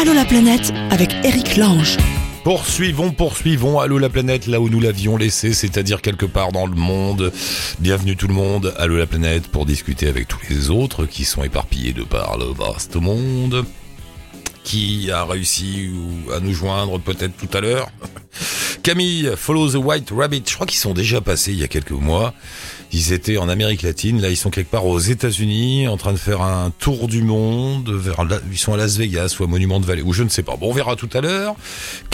Allô la planète avec Eric Lange. Poursuivons, poursuivons, allô la planète, là où nous l'avions laissé, c'est-à-dire quelque part dans le monde. Bienvenue tout le monde, allô la planète, pour discuter avec tous les autres qui sont éparpillés de par le vaste monde. Qui a réussi à nous joindre peut-être tout à l'heure? Camille, Follow the White Rabbit, je crois qu'ils sont déjà passés il y a quelques mois. Ils étaient en Amérique latine, là ils sont quelque part aux États-Unis, en train de faire un tour du monde. Vers, ils sont à Las Vegas ou à Monument de Vallée, ou je ne sais pas. Bon, on verra tout à l'heure.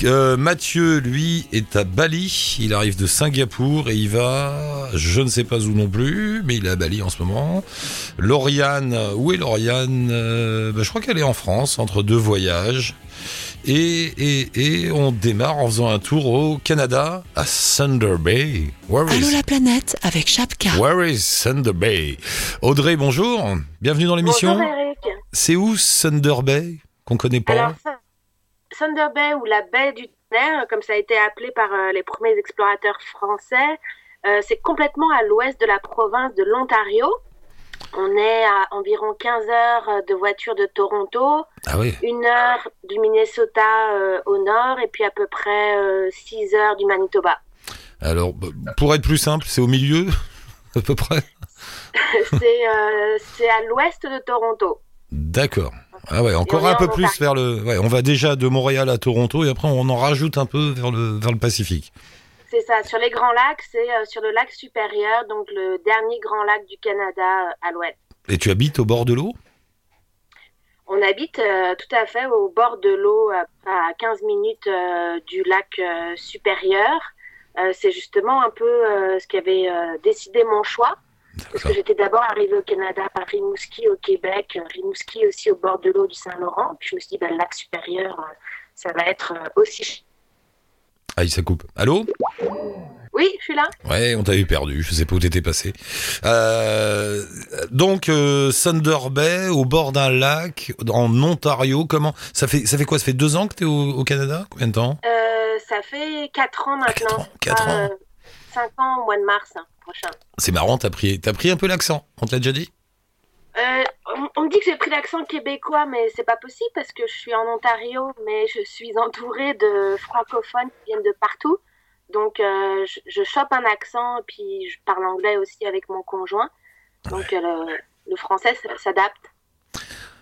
Euh, Mathieu, lui, est à Bali. Il arrive de Singapour et il va, je ne sais pas où non plus, mais il est à Bali en ce moment. Lauriane, où est Lauriane? Euh, ben, Je crois qu'elle est en France, entre deux voyages. Et, et, et, on démarre en faisant un tour au Canada, à Thunder Bay. Where Allô la planète avec Chapka. Where is Thunder Bay? Audrey, bonjour. Bienvenue dans l'émission. Bonjour Eric. C'est où Thunder Bay Qu'on connaît pas? Alors, Thunder Bay ou la baie du Tonnerre, comme ça a été appelé par euh, les premiers explorateurs français, euh, c'est complètement à l'ouest de la province de l'Ontario. On est à environ 15 heures de voiture de Toronto, ah oui. une heure du Minnesota euh, au nord et puis à peu près euh, 6 heures du Manitoba. Alors, pour être plus simple, c'est au milieu, à peu près? C'est euh, à l'ouest de Toronto. D'accord. Ah ouais, encore un peu plus vers le... Ouais, on va déjà de Montréal à Toronto et après on en rajoute un peu vers le, vers le Pacifique. C'est ça, sur les grands lacs, c'est euh, sur le lac supérieur, donc le dernier grand lac du Canada euh, à l'ouest. Et tu habites au bord de l'eau? On habite euh, tout à fait au bord de l'eau, à 15 minutes du lac supérieur. c'est justement un peu ce qui avait décidé mon choix. Parce que j'étais d'abord arrivée au Canada par Rimouski au Québec, Rimouski aussi au bord de l'eau du Saint-Laurent. Puis je me suis dit, ben, le lac supérieur, ça va être aussi ah, ça coupe. Allô Oui, je suis là. Ouais, on t'avait perdu. Je sais pas où t'étais passé. Euh, donc, euh, Thunder Bay, au bord d'un lac, en Ontario. Comment ça fait Ça fait quoi? Ça fait deux ans que t'es au, au Canada? Combien de temps? Euh, Ça fait quatre ans maintenant. Ah, quatre ans. Quatre ans. cinq ans au mois de mars hein, prochain. C'est marrant. T'as pris, t'as pris un peu l'accent. On te l'a déjà dit? Euh, on, on, me dit que j'ai pris l'accent québécois, mais c'est pas possible parce que je suis en Ontario, mais je suis entourée de francophones qui viennent de partout. Donc, euh, je, je chope un accent, puis je parle anglais aussi avec mon conjoint. Donc, ouais. euh, le, le, français s'adapte.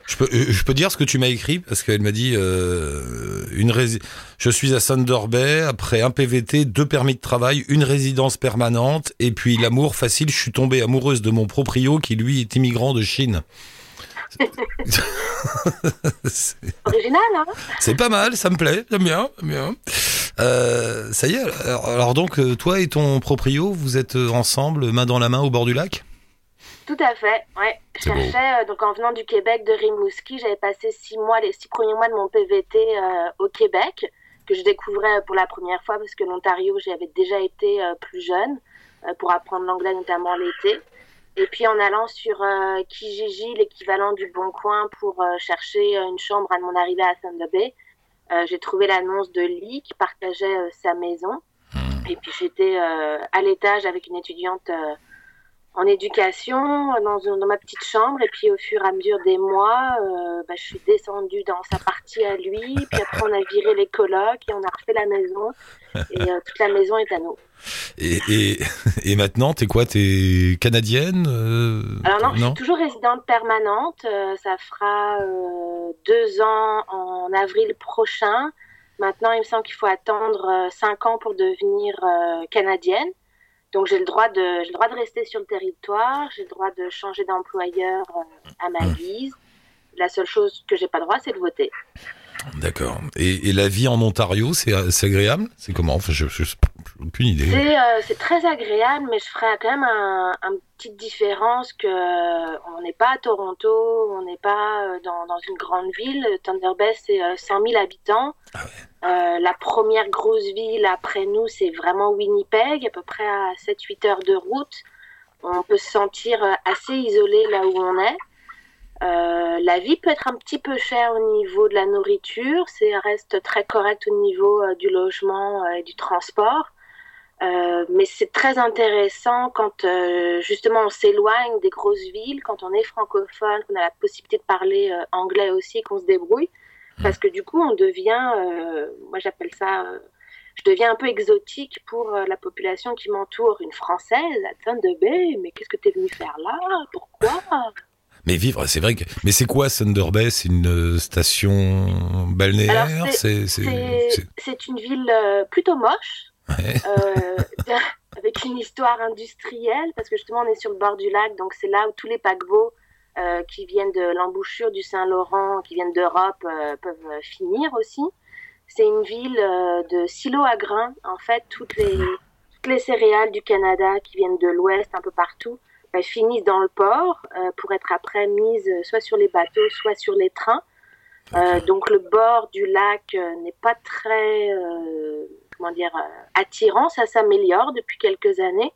Je peux, je peux dire ce que tu m'as écrit parce qu'elle m'a dit euh, une rési je suis à Thunder Bay après un PVT, deux permis de travail, une résidence permanente et puis l'amour facile. Je suis tombée amoureuse de mon proprio qui lui est immigrant de Chine. Original, hein? C'est pas mal, ça me plaît, j'aime bien, bien. Euh, ça y est. Alors, alors donc toi et ton proprio, vous êtes ensemble, main dans la main au bord du lac? Tout à fait, ouais. Je cherchais, euh, donc en venant du Québec, de Rimouski, j'avais passé six mois, les six premiers mois de mon PVT euh, au Québec, que je découvrais pour la première fois parce que l'Ontario, j'y avais déjà été euh, plus jeune, pour apprendre l'anglais notamment l'été. Et puis en allant sur Kijiji, l'équivalent du Bon Coin, pour chercher une chambre à mon arrivée à Thunder Bay, j'ai trouvé l'annonce de Lee qui partageait sa maison. Et puis j'étais à l'étage avec une étudiante en éducation dans, dans, ma petite chambre et puis au fur et à mesure des mois euh, bah, je suis descendue dans sa partie à lui puis après on a viré les colocs et on a refait la maison et euh, toute la maison est à nous. Et, et, et maintenant t'es quoi t'es canadienne euh, alors non, non, je suis toujours résidente permanente ça fera deux ans en avril prochain. Maintenant il me semble qu'il faut attendre cinq ans pour devenir canadienne donc j'ai le droit de j'ai le droit de rester sur le territoire, j'ai le droit de changer d'employeur euh, à ma guise. La seule chose que j'ai pas le droit, c'est de voter. D'accord. Et, et, la vie en Ontario, c'est agréable? C'est comment? Enfin, je aucune idée. C'est euh, très agréable, mais je ferais quand même un, un petite différence que euh, on n'est pas à Toronto, on n'est pas euh, dans, dans, une grande ville. Thunder Bay, c'est 100 000 habitants. Ah ouais. euh, la première grosse ville après nous, c'est vraiment Winnipeg, à peu près à 7-8 heures de route. On peut se sentir assez isolé là où on est. Euh, la vie peut être un petit peu chère au niveau de la nourriture, c'est reste très correct au niveau euh, du logement et du transport. Euh, mais c'est très intéressant quand euh, justement on s'éloigne des grosses villes, quand on est francophone, qu'on a la possibilité de parler anglais aussi, qu'on se débrouille. mmh. parce que du coup, on devient, moi j'appelle ça, je deviens un peu exotique pour la population qui m'entoure. Une Française à Thunder Bay, mais qu'est-ce que tu es venue faire là? Pourquoi? Mais vivre, c'est vrai que. Mais c'est quoi Thunder Bay C'est une station balnéaire? C'est une ville plutôt moche. Avec une histoire industrielle, parce que justement on est sur le bord du lac, donc c'est là où tous les paquebots euh, qui viennent de l'embouchure du Saint-Laurent, qui viennent d'Europe, euh, peuvent finir aussi. C'est une ville euh, de silos à grains. En fait, toutes les, toutes les céréales du Canada qui viennent de l'ouest, un peu partout, elles finissent dans le port pour être après mises soit sur les bateaux, soit sur les trains. donc le bord du lac n'est pas très comment dire, euh, attirant. Ça s'améliore depuis quelques années.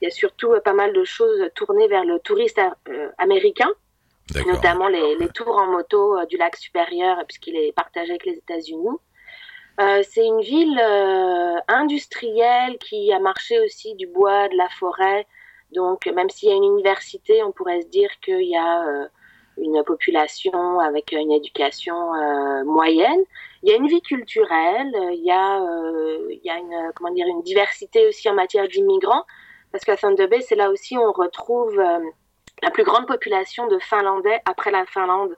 Il y a surtout euh, pas mal de choses tournées vers le touriste euh, américain, notamment les, tours en moto du lac supérieur, puisqu'il est partagé avec les États-Unis. c'est une ville industrielle qui a marché aussi du bois, de la forêt. Donc, même s'il y a une université, on pourrait se dire qu'il y a une population avec une éducation moyenne. Il y a une vie culturelle, il y a, euh, il y a une, comment dire, une diversité aussi en matière d'immigrants, parce qu'à Thunder Bay, c'est là aussi où on retrouve euh, la plus grande population de Finlandais après la Finlande.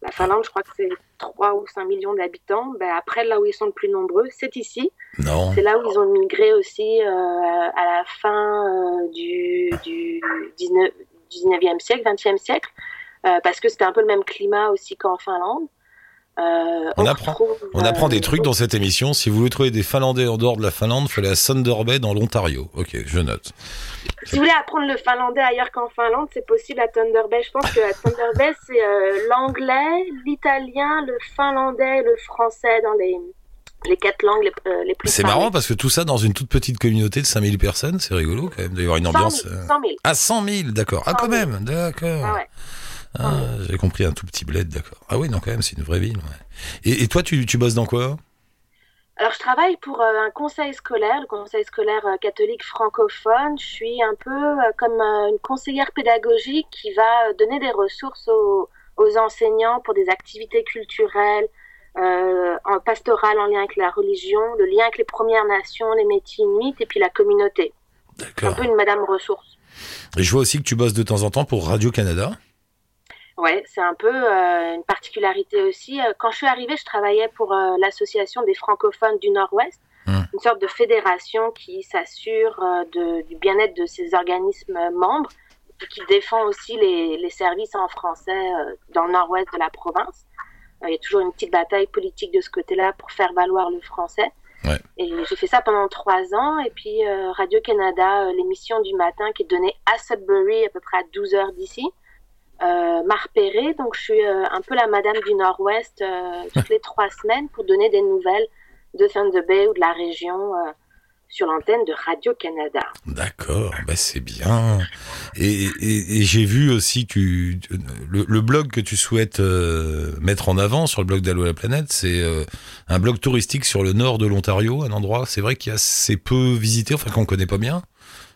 La Finlande, je crois que c'est 3 ou 5 millions d'habitants. Ben, après, là où ils sont le plus nombreux, c'est ici. Non. C'est là où ils ont migré aussi euh, à la fin du, du 19, 19e siècle, 20e siècle, parce que c'était un peu le même climat aussi qu'en Finlande. Euh, on, apprend, on apprend des trucs dans cette émission. Si vous voulez trouver des Finlandais en dehors de la Finlande, il faut aller à Thunder Bay dans l'Ontario. Ok, je note. Si vous voulez apprendre le finlandais ailleurs qu'en Finlande, c'est possible à Thunder Bay. Je pense que à Thunder Bay, c'est euh, l'anglais, l'italien, le finlandais le français dans les, les quatre langues les, euh, les plus C'est marrant parce que tout ça dans une toute petite communauté de 5000 personnes, c'est rigolo quand même d'avoir une ambiance. 100 000. 100 000. Ah, 100 000, d'accord. Ah, quand même, d'accord. Ah ouais. Ah, j'ai compris un tout petit bled, d'accord. Ah oui, non, quand même, c'est une vraie ville. Et, toi, tu, tu, bosses dans quoi alors, je travaille pour euh, un conseil scolaire, le conseil scolaire euh, catholique francophone. Je suis un peu euh, comme une conseillère pédagogique qui va donner des ressources aux, aux enseignants pour des activités culturelles, en pastorale en lien avec la religion, le lien avec les Premières Nations, les métiers inuits et puis la communauté. D'accord. Un peu une madame ressource. Et je vois aussi que tu bosses de temps en temps pour Radio-Canada. Ouais, c'est un peu euh, une particularité aussi. Euh, quand je suis arrivée, je travaillais pour euh, l'association des francophones du Nord-Ouest, mmh. une sorte de fédération qui s'assure du bien-être de ses organismes membres et qui défend aussi les, les services en français dans le Nord-Ouest de la province. Il y a toujours une petite bataille politique de ce côté-là pour faire valoir le français. Ouais. Et j'ai fait ça pendant trois ans. Et puis Radio-Canada, l'émission du matin qui est donnée à Sudbury, à peu près à 12 heures d'ici euh, m'a repéré. Donc, je suis euh, un peu la madame du Nord-Ouest euh, toutes les trois semaines pour donner des nouvelles de Thunder Bay ou de la région euh, sur l'antenne de Radio-Canada. D'accord, bah c'est bien. Et, et, et j'ai vu aussi que le, le, blog que tu souhaites mettre en avant sur le blog d'Allo la planète, c'est un blog touristique sur le nord de l'Ontario, un endroit, c'est vrai qu'il y a assez peu visité, enfin qu'on connaît pas bien.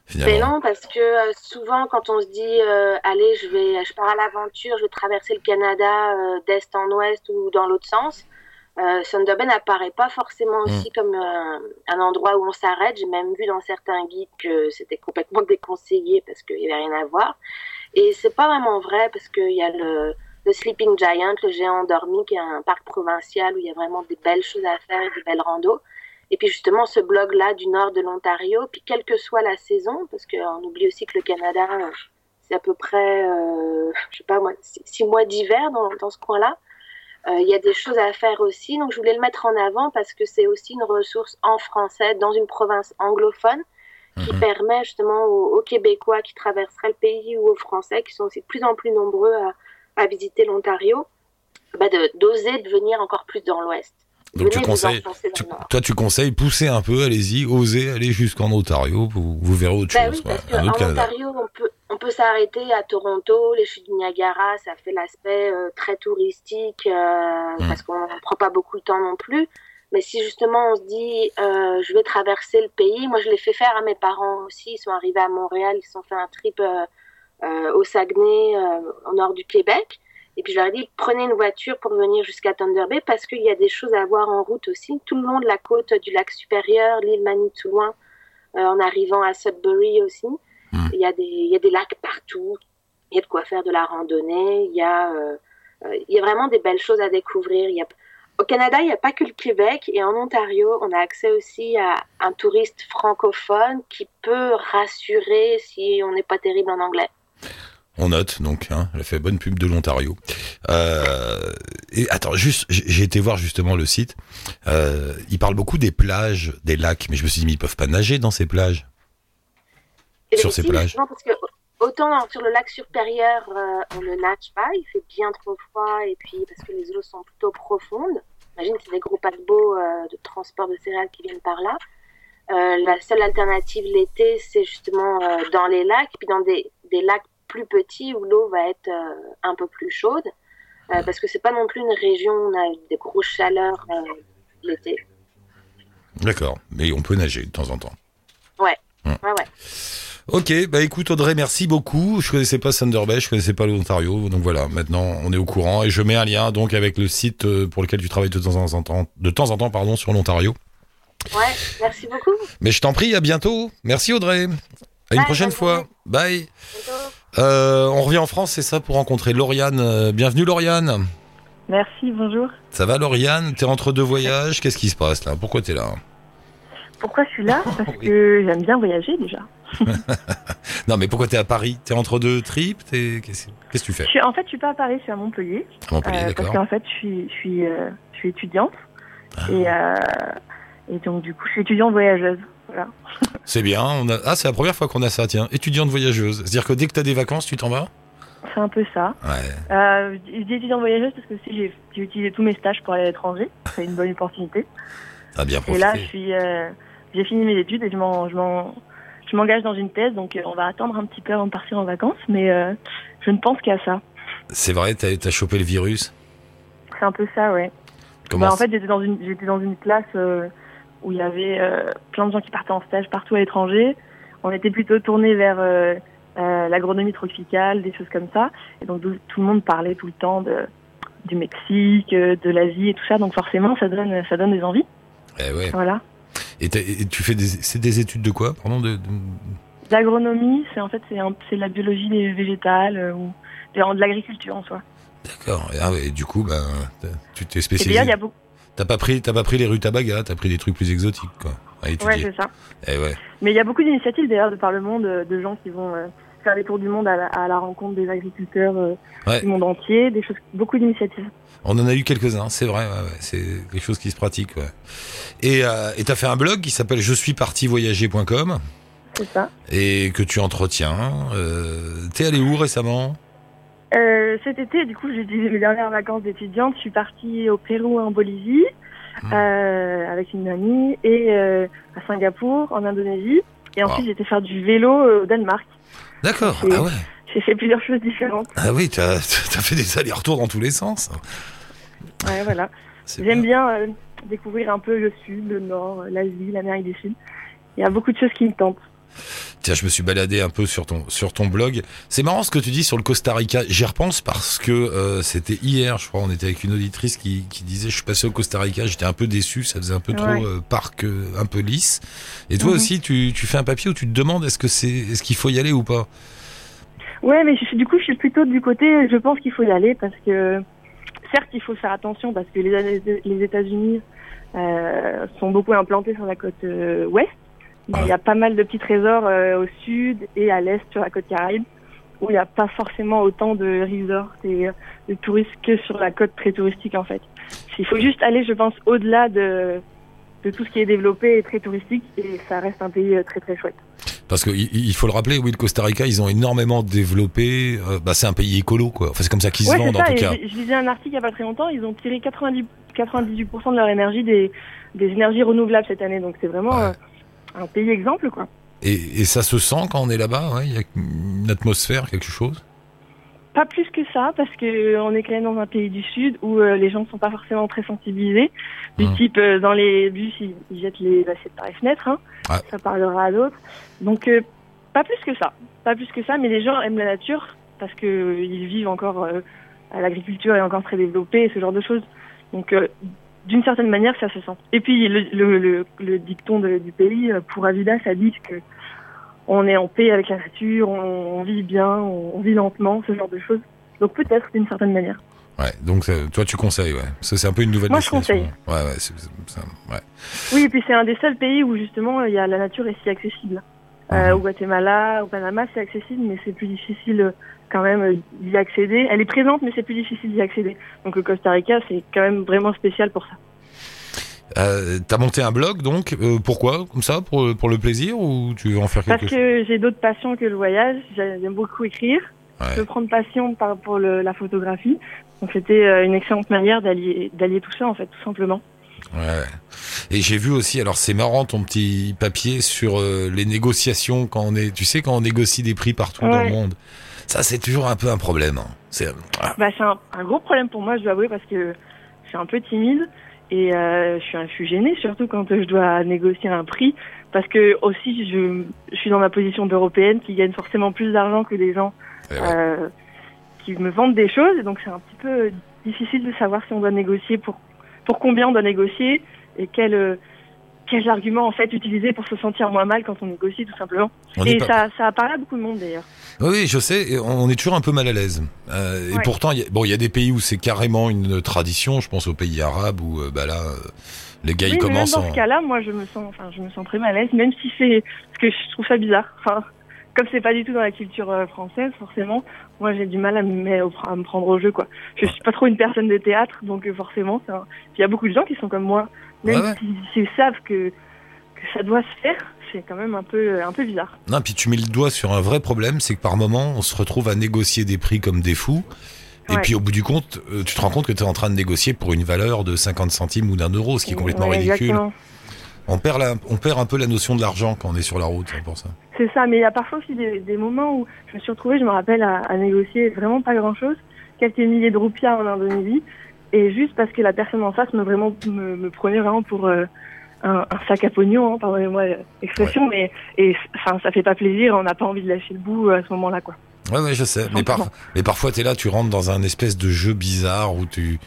C'est long parce que euh, souvent quand on se dit euh, allez je vais je pars à l'aventure je vais traverser le Canada euh, d'est en ouest ou dans l'autre sens euh, Thunder Bay n'apparaît pas forcément mm. aussi comme un endroit où on s'arrête j'ai même vu dans certains guides que c'était complètement déconseillé parce qu'il y avait rien à voir et c'est pas vraiment vrai parce qu'il y a le le Sleeping Giant, le géant endormi, qui est un parc provincial où il y a vraiment des belles choses à faire et des belles randos. Et puis justement, ce blog-là du nord de l'Ontario, puis quelle que soit la saison, parce qu'on oublie aussi que le Canada, c'est à peu près, euh, je sais pas moi, six mois d'hiver dans, dans, ce coin-là. Euh, il y a des choses à faire aussi, donc je voulais le mettre en avant parce que c'est aussi une ressource en français dans une province anglophone qui mhm. permet justement aux, Québécois qui traverseraient le pays ou aux Français qui sont aussi de plus en plus nombreux à, à visiter l'Ontario, bah d'oser de venir encore plus dans l'Ouest. Donc tu conseilles, toi tu conseilles, poussez un peu, allez-y, osez aller jusqu'en Ontario, vous, vous verrez autre bah chose. Oui, parce en Ontario, on peut, on peut s'arrêter à Toronto, les chutes du Niagara, ça fait l'aspect euh, très touristique, euh, mmh. parce qu'on ne prend pas beaucoup de temps non plus. Mais si justement on se dit, euh, je vais traverser le pays, moi je l'ai fait faire à mes parents aussi, ils sont arrivés à Montréal, ils sont fait un trip euh, euh, au Saguenay, au nord du Québec. Et puis je leur ai dit, prenez une voiture pour venir jusqu'à Thunder Bay parce qu'il y a des choses à voir en route aussi. Tout le long de la côte du lac supérieur, l'île Manitouloin, euh, en arrivant à Sudbury aussi. Hmm. Il, y a des, il y a des lacs partout. Il y a de quoi faire de la randonnée. Il y a, euh, euh, il y a vraiment des belles choses à découvrir. Il y a, au Canada, il n'y a pas que le Québec. Et en Ontario, on a accès aussi à un touriste francophone qui peut rassurer si on n'est pas terrible en anglais. On note donc, hein, elle a fait bonne pub de l'Ontario. Euh, et attends, juste, j'ai été voir justement le site. Euh, il parle beaucoup des plages, des lacs, mais je me suis dit, mais ils peuvent pas nager dans ces plages. sur ces plages. Non, parce que autant sur le lac supérieur, euh, on ne nage pas, il fait bien trop froid, et puis parce que les eaux sont plutôt profondes. Imagine, c'est des gros paquebots de transport de céréales qui viennent par là. La seule alternative l'été, c'est justement dans les lacs, puis dans des, des lacs plus petit où l'eau va être euh, un peu plus chaude, euh, parce que c'est pas non plus une région où on a des grosses chaleurs euh, l'été. D'accord, mais on peut nager de temps en temps. Ouais, hum. ouais, ouais. Ok, bah écoute Audrey, merci beaucoup. Je connaissais pas Thunder Bay, je connaissais pas l'Ontario, donc voilà, maintenant on est au courant et je mets un lien donc avec le site pour lequel tu travailles de temps en temps, de temps en temps pardon, sur l'Ontario. Ouais, merci beaucoup. Mais je t'en prie, à bientôt. Merci Audrey. À une prochaine fois. Bye. Euh, on revient en France, c'est ça, pour rencontrer Lauriane. Euh, bienvenue Lauriane. Merci, bonjour. Ça va Lauriane? T'es entre deux voyages, qu'est-ce qui se passe là? Pourquoi t'es là? Pourquoi je suis là? Parce que j'aime bien voyager déjà. non mais pourquoi t'es à Paris? T'es entre deux trips? Qu'est-ce que tu fais? En fait, je suis pas à Paris, je suis à Montpellier. Montpellier, euh, d'accord. Parce qu'en fait, je suis, je suis, je suis étudiante. Ah. Et, et donc du coup, je suis étudiante voyageuse. C'est bien. On a... Ah, c'est la première fois qu'on a ça, tiens. Étudiante voyageuse. C'est-à-dire que dès que tu as des vacances, tu t'en vas? C'est un peu ça. Ouais. Euh, je dis étudiante voyageuse parce que si j'ai utilisé tous mes stages pour aller à l'étranger. C'est une bonne opportunité. Ah, bien profité. Et là, je suis, euh, j'ai fini mes études et je je m'engage dans une thèse. Donc, euh, on va attendre un petit peu avant de partir en vacances. Mais euh, je ne pense qu'à ça. C'est vrai, t'as as chopé le virus? C'est un peu ça, ouais. Comment bah, en fait, j'étais dans une, j'étais dans une classe où il y avait euh, plein de gens qui partaient en stage partout à l'étranger. On était plutôt tourné vers euh, euh, l'agronomie tropicale, des choses comme ça. Et donc tout le monde parlait tout le temps de, du Mexique, de l'Asie et tout ça. Donc forcément, ça donne, ça donne des envies. Eh ouais. Voilà. Et, tu fais des, c'est des études de quoi? Pardon de, L'agronomie, c'est en fait c'est, c'est la biologie végétale ou de, l'agriculture en soi. D'accord. Ah et du coup, ben, tu t'es spécialisé. il y a beaucoup T'as pas pris, t'as pas pris les rutabagas, t'as pris des trucs plus exotiques, quoi. ouais, c'est ça. Eh ouais. Mais il y a beaucoup d'initiatives d'ailleurs de par le monde, de gens qui vont euh, faire des tours du monde à la, rencontre des agriculteurs euh, du monde entier, des choses, beaucoup d'initiatives. On en a eu quelques-uns, c'est vrai, c'est quelque chose qui se pratique. Et euh, t'as fait un blog qui s'appelle je suis parti voyager.com. C'est ça. Et que tu entretiens. Euh, T'es allé où récemment? Euh, cet été, du coup, j'ai dit mes dernières vacances d'étudiante. Je suis partie au Pérou, en Bolivie, hmm. euh, avec une amie, et euh, à Singapour, en Indonésie. Et ensuite, j'ai été faire du vélo au Danemark. D'accord. Ah ouais. J'ai fait plusieurs choses différentes. Ah oui, t'as as fait des allers-retours dans tous les sens. Ouais, voilà. J'aime bien, découvrir un peu le sud, le nord, l'Asie, l'Amérique du Sud. Il y a beaucoup de choses qui me tentent. Tiens, je me suis baladé un peu sur ton sur ton blog. C'est marrant ce que tu dis sur le Costa Rica. J'y repense parce que euh, c'était hier, je crois, on était avec une auditrice qui, qui disait je suis passé au Costa Rica, j'étais un peu déçu, ça faisait un peu trop euh, parc, euh, un peu lisse. Et toi mhm. aussi, tu, tu fais un papier où tu te demandes est-ce que c'est est-ce qu'il faut y aller ou pas? Ouais, mais du coup, je suis plutôt du côté, je pense qu'il faut y aller parce que certes, il faut faire attention parce que les les États-Unis sont beaucoup implantés sur la côte ouest il y a pas mal de petits trésors euh, au sud et à l'est sur la côte caraïbe où il n'y a pas forcément autant de resorts et euh, de touristes que sur la côte très touristique en fait. Il faut juste aller, je pense, au-delà de, de tout ce qui est développé et très touristique et ça reste un pays euh, très très chouette. Parce qu'il il faut le rappeler, oui, le Costa Rica, ils ont énormément développé. bah, c'est un pays écolo, quoi. Enfin, c'est comme ça qu'ils se vendent, en tout cas. Je lisais un article il n'y a pas très longtemps. Ils ont tiré 90, 98% de leur énergie des, des énergies renouvelables cette année. Donc, c'est vraiment un pays exemple, quoi. Et, et, ça se sent quand on est là-bas Il y a une atmosphère, quelque chose? Pas plus que ça, parce que on est quand même dans un pays du Sud où euh, les gens ne sont pas forcément très sensibilisés. Du hum. type, euh, dans les bus, ils, jettent les assiettes par les fenêtres. Hein. Ça parlera à d'autres. Donc, euh, pas plus que ça. Pas plus que ça, mais les gens aiment la nature parce qu'ils vivent encore l'agriculture est encore très développée, ce genre de choses. Donc, d'une certaine manière, ça se sent. Et puis, le, le, le, dicton du pays, pour Avida, ça dit que on est en paix avec la nature, on, vit bien, on, vit lentement, ce genre de choses. Donc, peut-être d'une certaine manière. Ouais, donc toi tu conseilles, ouais. Ça c'est un peu une nouvelle Moi je conseille. Ouais, ouais, Oui, et puis c'est un des seuls pays où justement il y a, la nature est si accessible. Euh, mhm. au Guatemala, au Panama, c'est accessible, mais c'est plus difficile euh, quand même euh, d'y accéder. Elle est présente, mais c'est plus difficile d'y accéder. Donc le Costa Rica, c'est quand même vraiment spécial pour ça. Euh, T'as monté un blog donc Pourquoi Comme ça pour, pour le plaisir ou tu veux en faire quelque chose Parce que j'ai d'autres passions que le voyage. J'aime beaucoup écrire. Je veux prendre passion par, pour le, la photographie. Donc c'était une excellente manière d'allier tout ça en fait, tout simplement. Ouais. Et j'ai vu aussi, alors c'est marrant ton petit papier sur euh, les négociations quand on est, tu sais, quand on négocie des prix partout dans le monde. Ça, c'est toujours un peu un problème. Hein. C'est bah, un, gros problème pour moi, je dois avouer, parce que je suis un peu timide et euh, je, suis, je suis gênée, surtout quand je dois négocier un prix, parce que aussi je, je suis dans ma position d'européenne qui gagne forcément plus d'argent que les gens eh euh, qui me vendent des choses, et donc c'est un petit peu difficile de savoir si on doit négocier pour pour combien on doit négocier et quel, euh, quels arguments en fait utiliser pour se sentir moins mal quand on négocie tout simplement. et ça, ça a parlé à beaucoup de monde d'ailleurs. Oui, je sais, on est toujours un peu mal à l'aise. Euh, et pourtant, bon, il y a des pays où c'est carrément une tradition. Je pense aux pays arabes où, euh, bah là, les gars ils commencent. Même dans ce cas-là, moi, je me sens, enfin, je me sens très mal à l'aise, même si c'est, parce que je trouve ça bizarre. Enfin, comme c'est pas du tout dans la culture euh, française, forcément, moi j'ai du mal à me, à me prendre au jeu, quoi. Je suis pas trop une personne de théâtre, donc euh, forcément, il y a beaucoup de gens qui sont comme moi, même s'ils savent que, que ça doit se faire, c'est quand même un peu, un peu bizarre. Non, puis tu mets le doigt sur un vrai problème, c'est que par moment, on se retrouve à négocier des prix comme des fous. Et puis au bout du compte, euh, tu te rends compte que tu es en train de négocier pour une valeur de 50 centimes ou d'un euro, ce qui est complètement ridicule. On perd, on perd un peu la notion de l'argent quand on est sur la route, pour ça. C'est ça, mais il y a parfois aussi des, moments où je me suis retrouvée, je me rappelle, à, négocier vraiment pas grand-chose, quelques milliers de roupies en Indonésie, et juste parce que la personne en face me, vraiment, me, prenait vraiment pour euh, un, sac à pognon, hein, pardonnez-moi l'expression, mais et, enfin, ça fait pas plaisir, on n'a pas envie de lâcher le bout euh, à ce moment-là. quoi. Ouais, ouais, je sais, mais, mais parfois tu es là, tu rentres dans un espèce de jeu bizarre où tu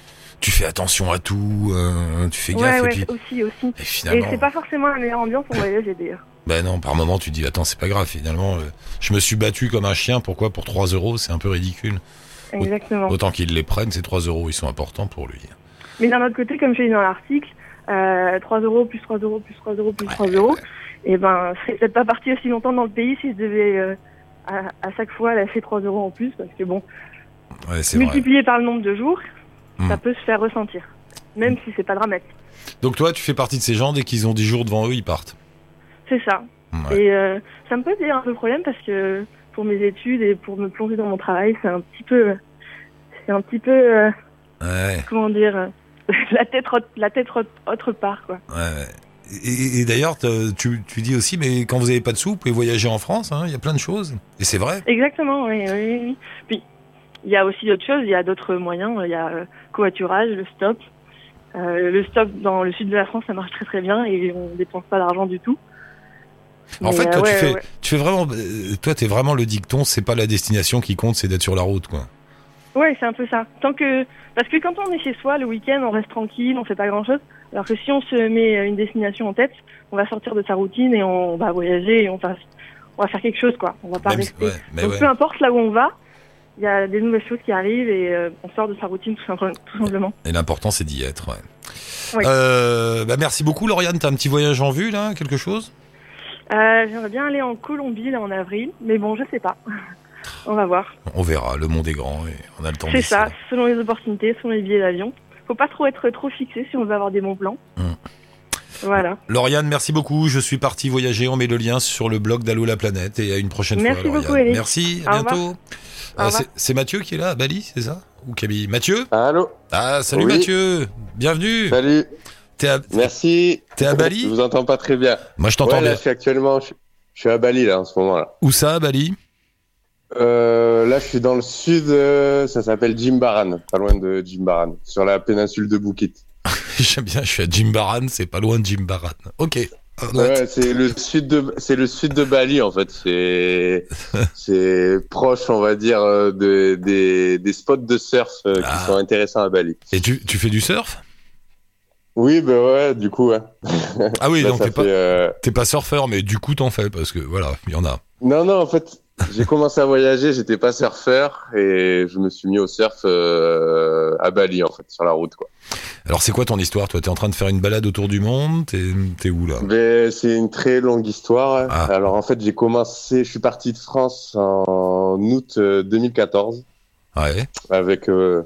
tu fais attention à tout, euh, tu fais gaffe. Ouais, et puis... aussi, aussi. Et, finalement... et c'est pas forcément la meilleure ambiance pour voyager d'ailleurs. Ben non, par moment tu dis attends c'est pas grave finalement euh, je me suis battu comme un chien pourquoi? Pour 3 euros c'est un peu ridicule. Exactement. Autant qu'ils les prennent ces 3 euros ils sont importants pour lui. Mais d'un autre côté comme je l'ai dit dans l'article euh, 3 euros plus 3 euros plus 3 euros plus 3 euros et eh ben je serais peut-être pas parti aussi longtemps dans le pays si je devais euh, à, à, chaque fois lâcher 3 euros en plus parce que bon ouais, multiplié par le nombre de jours Hmm. ça peut se faire ressentir, même si c'est pas dramatique. Donc toi, tu fais partie de ces gens, dès qu'ils ont 10 jours devant eux, ils partent C'est ça. Et euh, ça me pose un peu problème parce que pour mes études et pour me plonger dans mon travail, c'est un petit peu... C'est un petit peu... Euh, comment dire la tête, la tête autre part, quoi. Ouais, et, d'ailleurs, tu, tu, dis aussi, mais quand vous n'avez pas de sous, vous pouvez voyager en France, hein, il y a plein de choses. Et c'est vrai. Exactement, oui, oui, oui. Puis, il y a aussi d'autres choses, il y a d'autres moyens, il y a euh, covoiturage, le stop. Euh, le stop dans le sud de la France, ça marche très très bien et on ne dépense pas d'argent du tout. En fait, toi, tu, fais, tu fais vraiment, euh, toi, t'es vraiment le dicton, c'est pas la destination qui compte, c'est d'être sur la route, quoi. Ouais, c'est un peu ça. Tant que, parce que quand on est chez soi le week-end, on reste tranquille, on fait pas grand-chose. Alors que si on se met une destination en tête, on va sortir de sa routine et on va voyager et on va, on va faire quelque chose, quoi. On va pas rester. Donc peu importe là où on va, il y a des nouvelles choses qui arrivent et euh, on sort de sa routine tout, simplement. Et l'important c'est d'y être. Ouais. Euh, bah merci beaucoup Lauriane, t'as un petit voyage en vue là, quelque chose? Euh, J'aimerais bien aller en Colombie là en avril, mais bon je sais pas. on va voir. On verra, le monde est grand et on a le temps. C'est ça, selon les opportunités, selon les billets d'avion. Faut pas trop être trop fixé si on veut avoir des bons plans. Hum. Voilà. Lauriane, merci beaucoup. Je suis parti voyager. On met le lien sur le blog d'Allo la planète et à une prochaine merci fois. Beaucoup, Eric. Merci, à bientôt. Euh, c'est Mathieu qui est là, à Bali, c'est ça? Ou Camille? Mathieu? Allô? Ah, salut Mathieu Bienvenue Salut à... Merci T'es à Bali Je vous entends pas très bien. Moi, je t'entends bien. je suis actuellement... Je, suis à Bali, là, en ce moment-là. Où ça, à Bali euh, là, je suis dans le sud, euh, ça s'appelle Jimbaran, pas loin de Jimbaran, sur la péninsule de Bukit. J'aime bien, je suis à Jimbaran, c'est pas loin de Jimbaran. Ok. Ouais, c'est le sud de c'est le sud de Bali en fait. C'est c'est proche, on va dire, euh, de, des, des spots de surf qui Ah. sont intéressants à Bali. Et tu, tu fais du surf? Oui, ben ouais, du coup, ouais. Ah oui, Là, donc t'es pas, euh, pas surfeur, mais du coup t'en fais parce que voilà, il y en a. Non, non, en fait, j'ai commencé à voyager, j'étais pas surfeur et je me suis mis au surf euh, à Bali en fait, sur la route quoi. Alors c'est quoi ton histoire Toi, t'es en train de faire une balade autour du monde? T'es, où là? Mais c'est une très longue histoire. Ah. Alors en fait, j'ai commencé, je suis parti de France en août euh, 2014 Ouais. avec euh,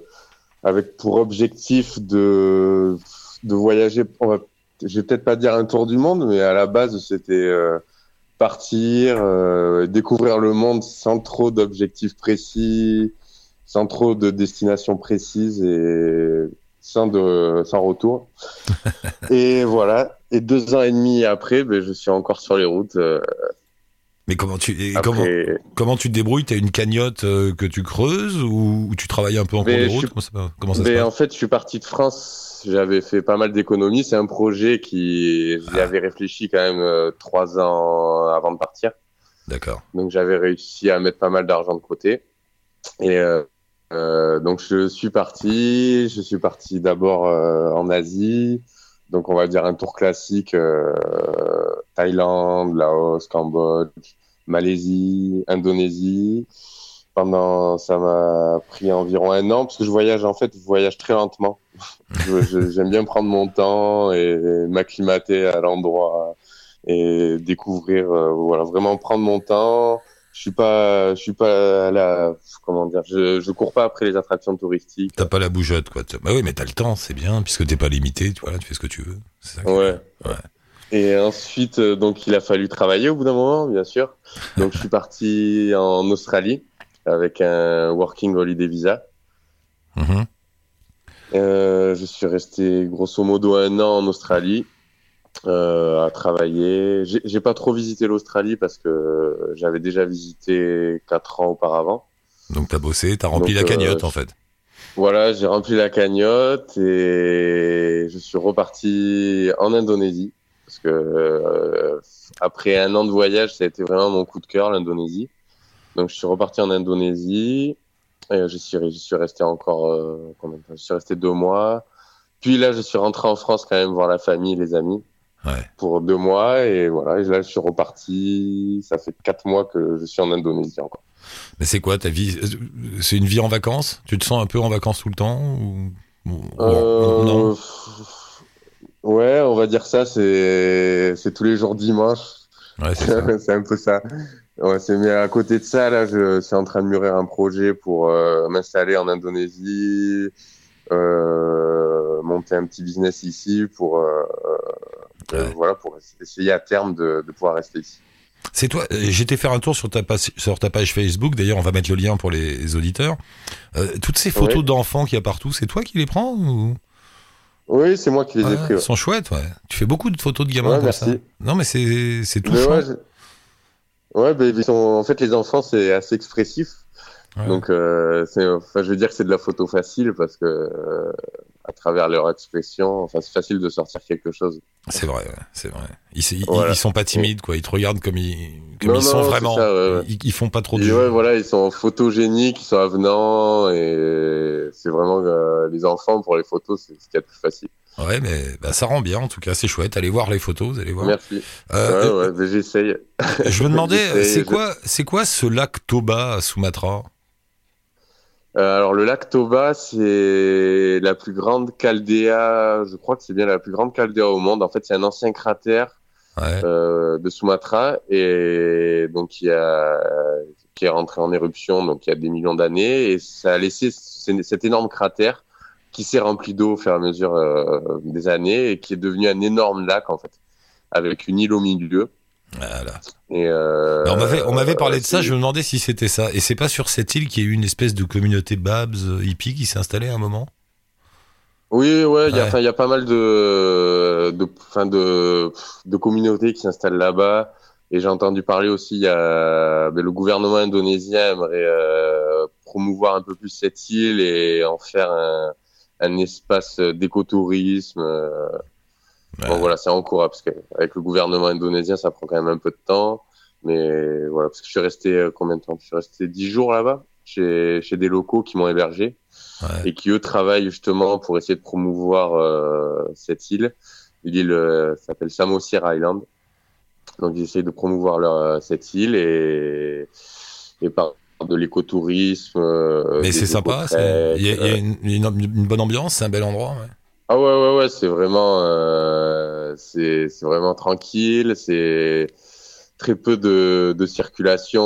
avec pour objectif de de voyager. On va, je vais peut-être pas dire un tour du monde, mais à la base c'était euh, partir, euh, découvrir le monde sans trop d'objectifs précis, sans trop de destinations précises et sans de sans retour. et voilà. Et deux ans et demi après, ben, je suis encore sur les routes. euh, Mais comment tu, après, comment, comment tu te débrouilles? T'as une cagnotte euh, que tu creuses ou, ou tu travailles un peu en cours de route suis- Comment ça, comment ça se passe? en fait, je suis parti de France. J'avais fait pas mal d'économies. C'est un projet qui, j'y Ah. avais réfléchi quand même euh, trois ans avant de partir. D'accord. Donc, j'avais réussi à mettre pas mal d'argent de côté. Et euh, euh, donc, je suis parti. Je suis parti d'abord euh, en Asie. Donc, on va dire un tour classique euh, Thaïlande, Laos, Cambodge, Malaisie, Indonésie. Pendant, ça m'a pris environ un an parce que je voyage en fait, je voyage très lentement. J'aime bien prendre mon temps et m'acclimater à l'endroit et découvrir, euh, voilà, vraiment prendre mon temps. Je suis pas, je suis pas à la, comment dire, je, je cours pas après les attractions touristiques. T'as pas la bougeotte, quoi. Bah oui, mais t'as le temps, c'est bien, puisque t'es pas limité, tu vois, tu fais ce que tu veux. Ça. Ouais. Et ensuite, euh, donc, il a fallu travailler au bout d'un moment, bien sûr. Donc, je suis parti en Australie avec un working holiday visa. Mhm. Euh, je suis resté grosso modo un an en Australie euh, à travailler. J'ai pas trop visité l'Australie parce que j'avais déjà visité quatre ans auparavant. Donc t'as bossé, t'as rempli Donc, la cagnotte euh, en fait. Voilà, j'ai rempli la cagnotte et je suis reparti en Indonésie parce que après un an de voyage, ça a été vraiment mon coup de cœur l'Indonésie. Donc je suis reparti en Indonésie. Et je suis, je suis resté encore euh, combien de temps? Je suis resté deux mois. Puis là, je suis rentré en France quand même voir la famille, les amis Ouais. pour deux mois et voilà. Et là, je suis reparti. Ça fait quatre mois que je suis en Indonésie encore. Mais c'est quoi ta vie? C'est une vie en vacances? Tu te sens un peu en vacances tout le temps ou... Euh, Non? Ouais, on va dire ça, c'est tous les jours dimanche. Ouais, c'est un peu ça. Ouais, c'est mais à côté de ça, là, je suis en train de mûrir un projet pour euh, m'installer en Indonésie, euh, monter un petit business ici pour euh, Ouais. voilà pour essayer à terme de, de pouvoir rester ici. C'est toi. J'étais faire un tour sur ta page, sur ta page Facebook. D'ailleurs, on va mettre le lien pour les auditeurs. Toutes ces photos Ouais. d'enfants qu'il y a partout, c'est toi qui les prends ou? Oui, c'est moi qui les ai Ouais, pris. Ouais. sont chouettes, ouais. Tu fais beaucoup de photos de gamins Ouais, comme merci. ça. Non, mais c'est c'est Mais touchant. Ouais, ben, ils sont... en fait, les enfants, c'est assez expressif. Ouais. Donc, euh, enfin, je veux dire que c'est de la photo facile parce que euh, à travers leur expression, enfin, c'est facile de sortir quelque chose. C'est vrai, ouais, c'est vrai. Ils, ils- Voilà. ils sont pas timides, quoi. Ils te regardent comme ils, comme Non, ils sont non, vraiment. ça, ouais, ouais. Ils, ils font pas trop de Et ouais, voilà, ils sont photogéniques, ils sont avenants et c'est vraiment euh, les enfants pour les photos, c'est ce qu'il y a de plus facile. Ouais, mais bah, ça rend bien, en tout cas, c'est chouette. Allez voir les photos, vous allez voir. Merci. Euh, ouais, ouais, ben, j'essaye. Je me demandais, c'est quoi, c'est quoi ce lac Toba à Sumatra? Euh, alors le lac Toba, c'est la plus grande caldéa, je crois que c'est bien la plus grande caldéa au monde. En fait, c'est un ancien cratère Ouais. euh, de Sumatra et donc qui a qui est rentré en éruption donc il y a des millions d'années et ça a laissé cet énorme cratère qui s'est rempli d'eau au fur et à mesure euh, des années et qui est devenu un énorme lac en fait avec une île au milieu Voilà. et euh, on m'avait, on m'avait parlé de ça, je me demandais si c'était ça. Et c'est pas sur cette île qu'il y a eu une espèce de communauté Babs euh, hippie qui s'est installée à un moment? Oui, ouais, il y a, Ouais. y a pas mal de, de, enfin, de, de communautés qui s'installent là-bas. Et j'ai entendu parler aussi, il y a, ben, le gouvernement indonésien aimerait euh, promouvoir un peu plus cette île et en faire un, un espace d'écotourisme. euh, Bon, voilà, c'est en cours, hein, parce qu'avec le gouvernement indonésien, ça prend quand même un peu de temps. Mais voilà, parce que je suis resté euh, combien de temps? Je suis resté dix jours là-bas, chez, chez des locaux qui m'ont hébergé Ouais. et qui eux travaillent justement pour essayer de promouvoir euh, cette île. L'île euh, s'appelle Samosir Island. Donc ils essayent de promouvoir leur, cette île et, et par de l'écotourisme. euh, Mais c'est sympa, il y a, il y a euh, une, une- une bonne ambiance, c'est un bel endroit. ouais. Ah ouais ouais ouais, c'est vraiment euh, c'est c'est vraiment tranquille, c'est très peu de de circulation,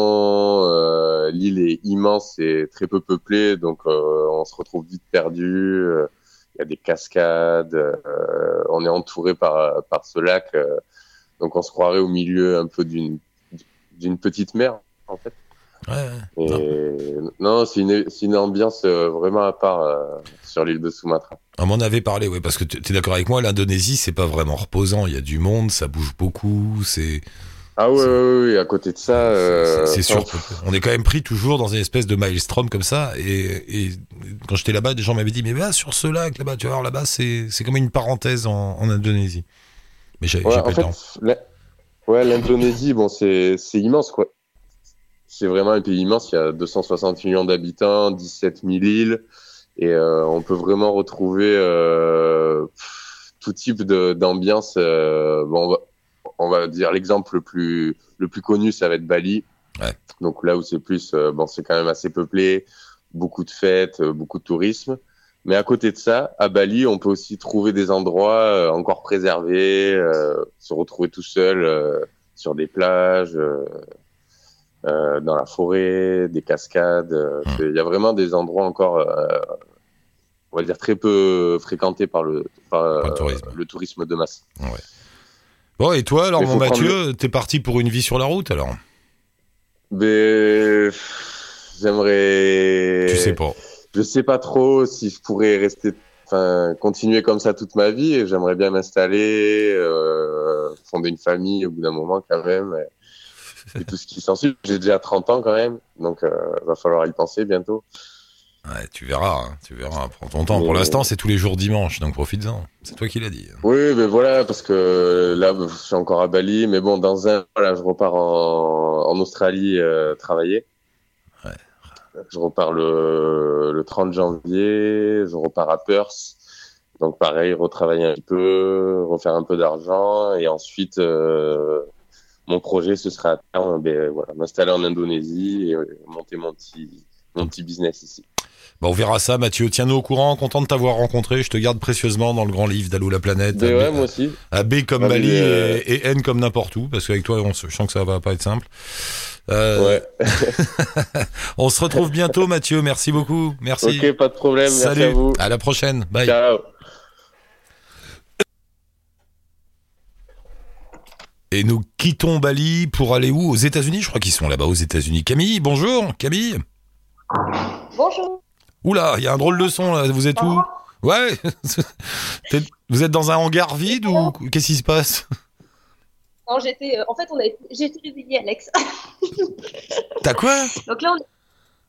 euh, l'île est immense et très peu peuplée donc euh, on se retrouve vite perdu, euh, il y a des cascades, euh, on est entouré par par ce lac euh, donc on se croirait au milieu un peu d'une d'une petite mer en fait. Ouais, ouais. Et non, c'est une ambiance euh, vraiment à part euh, sur l'île de Sumatra. On m'en avait parlé, ouais, parce que tu es d'accord avec moi, l'Indonésie, c'est pas vraiment reposant. Il y a du monde, ça bouge beaucoup, c'est. Ah ouais, C'est- ouais, ouais, à côté de ça, euh, c'est enfin, sûr. On est quand même pris toujours dans une espèce de maelstrom comme ça. Et, et quand j'étais là-bas, des gens m'avaient dit, mais va sur ce lac là-bas, tu vas voir là-bas, c'est c'est comme une parenthèse en, en Indonésie. Mais j'ai ouais, pas le fait, temps. la- ouais, l'Indonésie, bon, c'est c'est immense, quoi. C'est vraiment un pays immense. Il y a 260 millions d'habitants, 17 000 îles, et euh, on peut vraiment retrouver euh, tout type d'ambiance. euh, bon, on va, on va dire l'exemple le plus le plus connu, ça va être Bali. Ouais. Donc là où c'est plus, euh, bon, c'est quand même assez peuplé, beaucoup de fêtes, euh, beaucoup de tourisme. Mais à côté de ça, à Bali, on peut aussi trouver des endroits euh, encore préservés, euh, se retrouver tout seul euh, sur des plages, euh, dans la forêt, des cascades. euh, c'est- Il y a vraiment des endroits encore, euh, on va dire, très peu fréquentés par le, par, le tourisme. le tourisme de masse. Bon, et toi, alors, Mais mon faut prendre Mathieu, t'es parti pour une vie sur la route, alors? Mais j'aimerais. Tu sais pas. Je sais pas trop si je pourrais rester, enfin, continuer comme ça toute ma vie. J'aimerais bien m'installer, euh, fonder une famille au bout d'un moment quand même. Et, tout ce qui s'ensuit. J'ai déjà 30 ans quand même, donc euh, va falloir y penser bientôt. Ouais, tu verras, hein, tu verras. Prends ton temps. Mais- Pour l'instant, c'est tous les jours dimanche, donc profites-en. C'est toi qui l'as dit. Oui, mais voilà, parce que là, je suis encore à Bali, mais bon, dans un, voilà, je repars en, en Australie euh, travailler. Ouais. Je repars le, le 30 janvier, je repars à Perth. Donc pareil, retravailler un peu, refaire un peu d'argent, et ensuite, euh, mon projet, ce sera à terme, ben, voilà, m'installer en Indonésie et euh, monter mon petit, mon petit business ici. Bon, on verra ça, Mathieu. Tiens-nous au courant. Content de t'avoir rencontré. Je te garde précieusement dans le grand livre d'Allo la planète. Ben ouais, B, moi aussi. A, B comme euh, et, et N comme n'importe où, parce qu'avec toi, on se, je sens que ça va pas être simple. Euh, Ouais. On se retrouve bientôt, Mathieu. Merci beaucoup. Merci. Ok, pas de problème. Salut. Merci à vous. À la prochaine. Bye. Ciao. Et nous quittons Bali pour aller où? Aux États-Unis Je crois qu'ils sont là-bas aux États-Unis. Camille, bonjour. Camille? Bonjour. Oula, il y a un drôle de son là. Vous êtes où Ouais. Vous êtes dans un hangar vide ou qu'est-ce qui se passe? Non, j'étais, euh, en fait, on a, j'ai été réveillée, Alex. T'as quoi? Donc là, on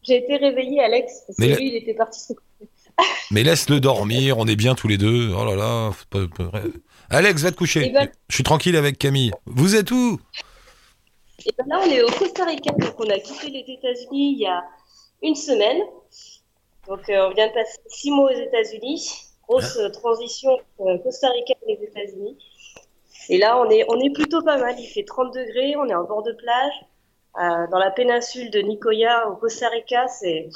j'ai été réveillée, Alex, parce que Mais lui, il était parti. Mais laisse-le dormir. On est bien tous les deux. Oh là là. faut pas- pas- Alex, va te coucher. Eh ben- Je suis tranquille avec Camille. Vous êtes où? Et ben là, on est au Costa Rica, donc on a quitté les États-Unis il y a une semaine. Donc, euh, on vient de passer six mois aux États-Unis. Grosse euh, transition euh, Costa Rica et les États-Unis. Et là, on est, on est plutôt pas mal. Il fait 30 degrés, on est en bord de plage. Euh, dans la péninsule de Nicoya, au Costa Rica, c'est,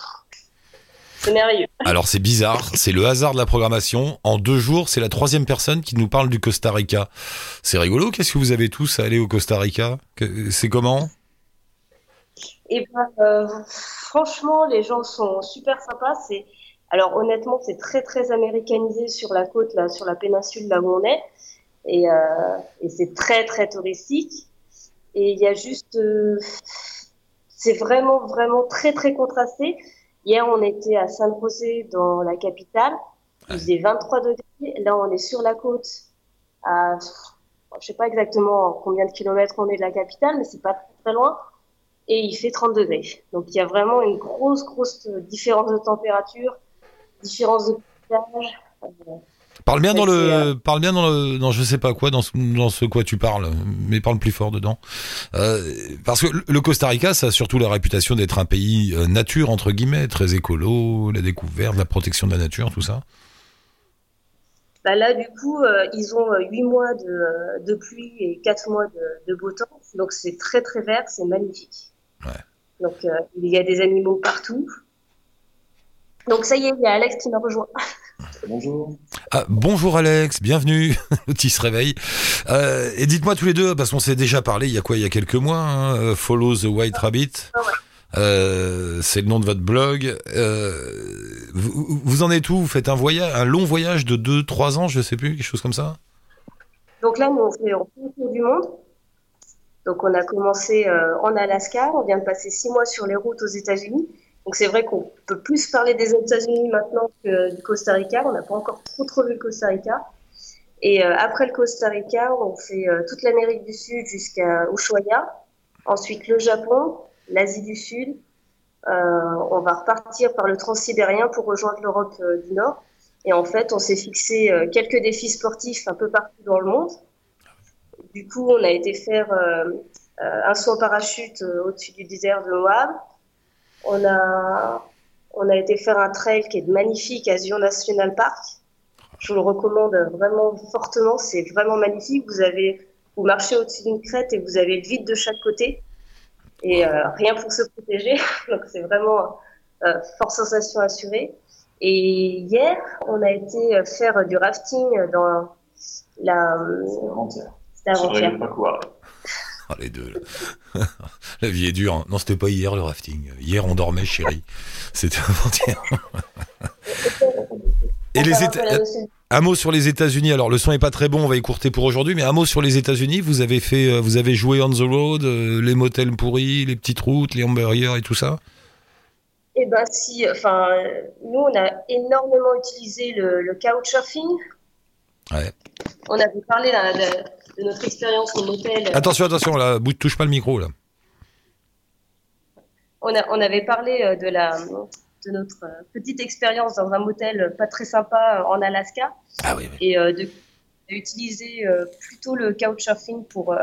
c'est merveilleux. Alors c'est bizarre, c'est le hasard de la programmation. En deux jours, c'est la troisième personne qui nous parle du Costa Rica. C'est rigolo, qu'est-ce que vous avez tous à aller au Costa Rica? C'est comment? Et ben, euh, franchement, les gens sont super sympas. C'est, alors honnêtement, c'est très très américanisé sur la côte, là, sur la péninsule là où on est, et, euh, et c'est très très touristique. Et il y a juste, euh, c'est vraiment vraiment très très contrasté. Hier, on était à San José dans la capitale. Il faisait 23 degrés. Là, on est sur la côte à, je sais pas exactement combien de kilomètres on est de la capitale, mais c'est pas très, très loin et il fait 30 degrés. Donc il y a vraiment une grosse, grosse différence de température, différence de paysage. Euh, Parle bien dans le, parle bien dans le, dans je sais pas quoi, dans ce, dans ce quoi tu parles, mais parle plus fort dedans. Euh, parce que le Costa Rica, ça a surtout la réputation d'être un pays nature entre guillemets, très écolo, la découverte, la protection de la nature, tout ça. Bah là, du coup, ils ont 8 mois de, de, pluie et 4 mois de, de beau temps. Donc, c'est très, très vert, c'est magnifique. Ouais. Donc, il y a des animaux partout. Donc ça y est, il y a Alex qui m'a rejoint. Bonjour. Ah, bonjour Alex, bienvenue. Petit se réveille. Euh, et dites-moi tous les deux, parce qu'on s'est déjà parlé il y a quoi, il y a quelques mois, hein, euh, Follow the White Rabbit. Ah euh, c'est le nom de votre blog. vous, en êtes où? Vous faites un voyage, un long voyage de 2-3 ans, je sais plus, quelque chose comme ça? Donc là, nous, on fait un tour du monde. Donc on a commencé en Alaska, on vient de passer 6 mois sur les routes aux États-Unis. Donc c'est vrai qu'on peut plus parler des États-Unis maintenant que du Costa Rica. On n'a pas encore trop trop vu le Costa Rica. Et euh, après le Costa Rica, on fait euh, toute l'Amérique du Sud jusqu'à Ushuaia. Ensuite le Japon, l'Asie du Sud. Euh, on va repartir par le transsibérien pour rejoindre l'Europe du Nord. Et en fait, on s'est fixé quelques défis sportifs un peu partout dans le monde. Du coup, on a été faire un saut en parachute au-dessus du désert de Moab. On a, on a été faire un trail qui est magnifique à Zion National Park. Je vous le recommande vraiment fortement. C'est vraiment magnifique. Vous avez, vous marchez au-dessus d'une crête et vous avez le vide de chaque côté. Et euh, rien pour se protéger. Donc c'est vraiment euh, forte sensation assurée. Et hier, on a été faire du rafting dans la. C'était avant-hier. Ah, les deux. La vie est dure. Hein. Non, c'était pas hier le rafting. Hier, on dormait, chérie. C'était avant-hier. Et les États... Un mot sur les États-Unis. Alors, le son est pas très bon, on va écourter pour aujourd'hui, mais un mot sur les États-Unis. Vous avez fait, euh, vous avez joué on the road, euh, les motels pourris, les petites routes, les hamburgers et tout ça? Eh ben si, enfin, nous on a énormément utilisé le, le couchsurfing. Ouais. On avait parlé là, de, notre expérience au motel. Attention, attention, là, touche pas le micro là on, on avait parlé euh, de, la, de notre euh, petite expérience dans un motel pas très sympa euh, en Alaska. Ah oui, Et de, d'utiliser plutôt le couchsurfing pour,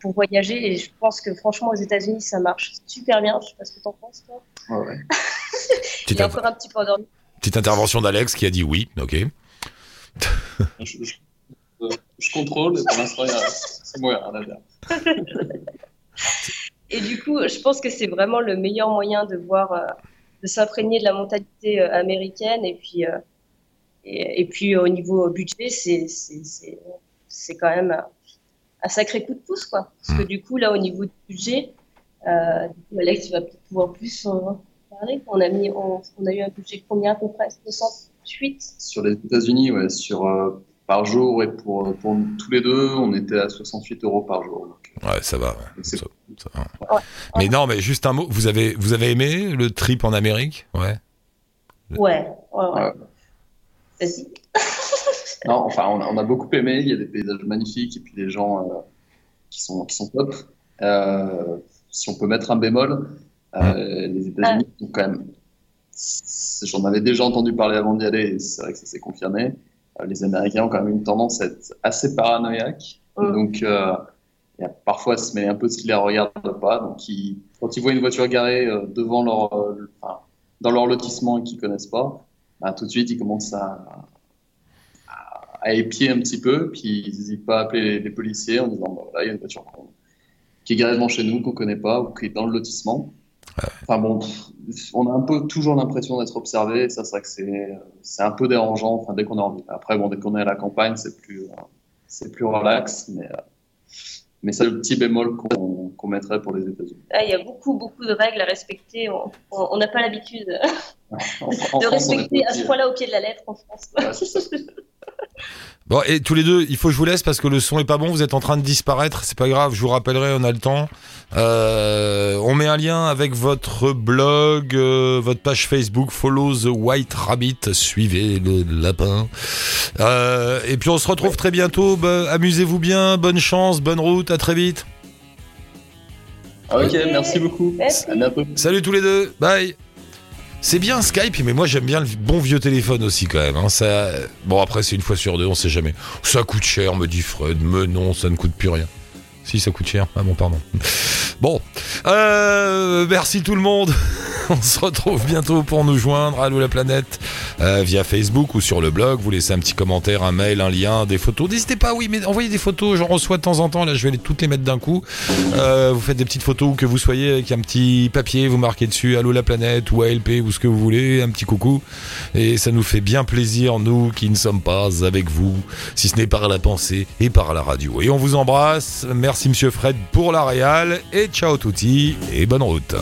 pour voyager. Et je pense que franchement, aux États-Unis, ça marche super bien. Je sais pas ce que tu en penses, toi. Ouais, ouais. Il est encore un petit peu endormi. Petite intervention d'Alex qui a dit oui, ok. je, je, contrôle, et pour l'instant, c'est moi, rien à dire. Et du coup, je pense que c'est vraiment le meilleur moyen de voir, euh, de s'imprégner de la mentalité euh, américaine. Et puis, euh, et, puis au niveau budget, c'est, c'est, quand même un, sacré coup de pouce, quoi. Parce que du coup, là, au niveau du budget, Alex, tu vas peut-être pouvoir plus en parler. On a, mis, on, a eu un budget de combien à peu près? 68 Sur les États-Unis, ouais, sur par jour et pour, pour tous les deux, on était à 68 euros par jour. Ouais, ça va. Mais non, mais juste un mot. Vous avez, vous avez aimé le trip en Amérique? Ouais. Ouais, ouais, non, enfin, on a, on a, beaucoup aimé. Il y a des paysages magnifiques et puis des gens euh, qui, sont, qui sont top. Euh, si on peut mettre un bémol, euh, les États-Unis sont quand même. J'en avais déjà entendu parler avant d'y aller et c'est vrai que ça s'est confirmé. Les Américains ont quand même une tendance à être assez paranoïaques. Donc, il y a parfois, se met un peu ce qui les regarde pas. Donc, quand ils voient une voiture garée euh, devant leur, euh, enfin, dans leur lotissement et qu'ils connaissent pas, bah, tout de suite, ils commencent à, à, épier un petit peu. Puis, ils n'hésitent pas à appeler les, policiers en disant, bah, voilà, il y a une voiture qui est garée devant chez nous, qu'on connaît pas, ou qui est dans le lotissement. Enfin bon, on a un peu toujours l'impression d'être observé. Ça, c'est que c'est, un peu dérangeant. Enfin, dès qu'on est en Après, bon, dès qu'on est à la campagne, c'est plus, c'est plus relax, mais mais c'est le petit bémol qu'on mettrait pour les États-Unis. Ah, il y a beaucoup, beaucoup de règles à respecter. On n'a pas l'habitude de respecter à ce point-là au pied de la lettre en France. Bon, et tous les deux, il faut que je vous laisse parce que le son est pas bon. Vous êtes en train de disparaître. C'est pas grave. Je vous rappellerai. On a le temps. Euh, on met un lien avec votre blog, euh, votre page Facebook. Follow the White Rabbit. Suivez le lapin. Euh, et puis on se retrouve très bientôt. Bah, amusez-vous bien. Bonne chance. Bonne route. À très vite. Ok, merci beaucoup. Salut tous les deux. Bye. C'est bien Skype, mais moi j'aime bien le bon vieux téléphone aussi quand même. Hein. Ça... Bon après c'est une fois sur deux, on sait jamais. Ça coûte cher, me dit Fred, mais non, ça ne coûte plus rien. Si ça coûte cher, ah bon pardon. Bon, euh, merci tout le monde. On se retrouve bientôt pour nous joindre. Allô la planète euh, via Facebook ou sur le blog. Vous laissez un petit commentaire, un mail, un lien, des photos. N'hésitez pas, oui, mais envoyez des photos. J'en reçois de temps en temps. Là, je vais les, toutes les mettre d'un coup. Euh, vous faites des petites photos où que vous soyez avec un petit papier. Vous marquez dessus Allô la planète ou ALP ou ce que vous voulez. Un petit coucou. Et ça nous fait bien plaisir, nous qui ne sommes pas avec vous, si ce n'est par la pensée et par la radio. Et on vous embrasse. Merci, monsieur Fred, pour la réal. Et ciao touti et bonne route.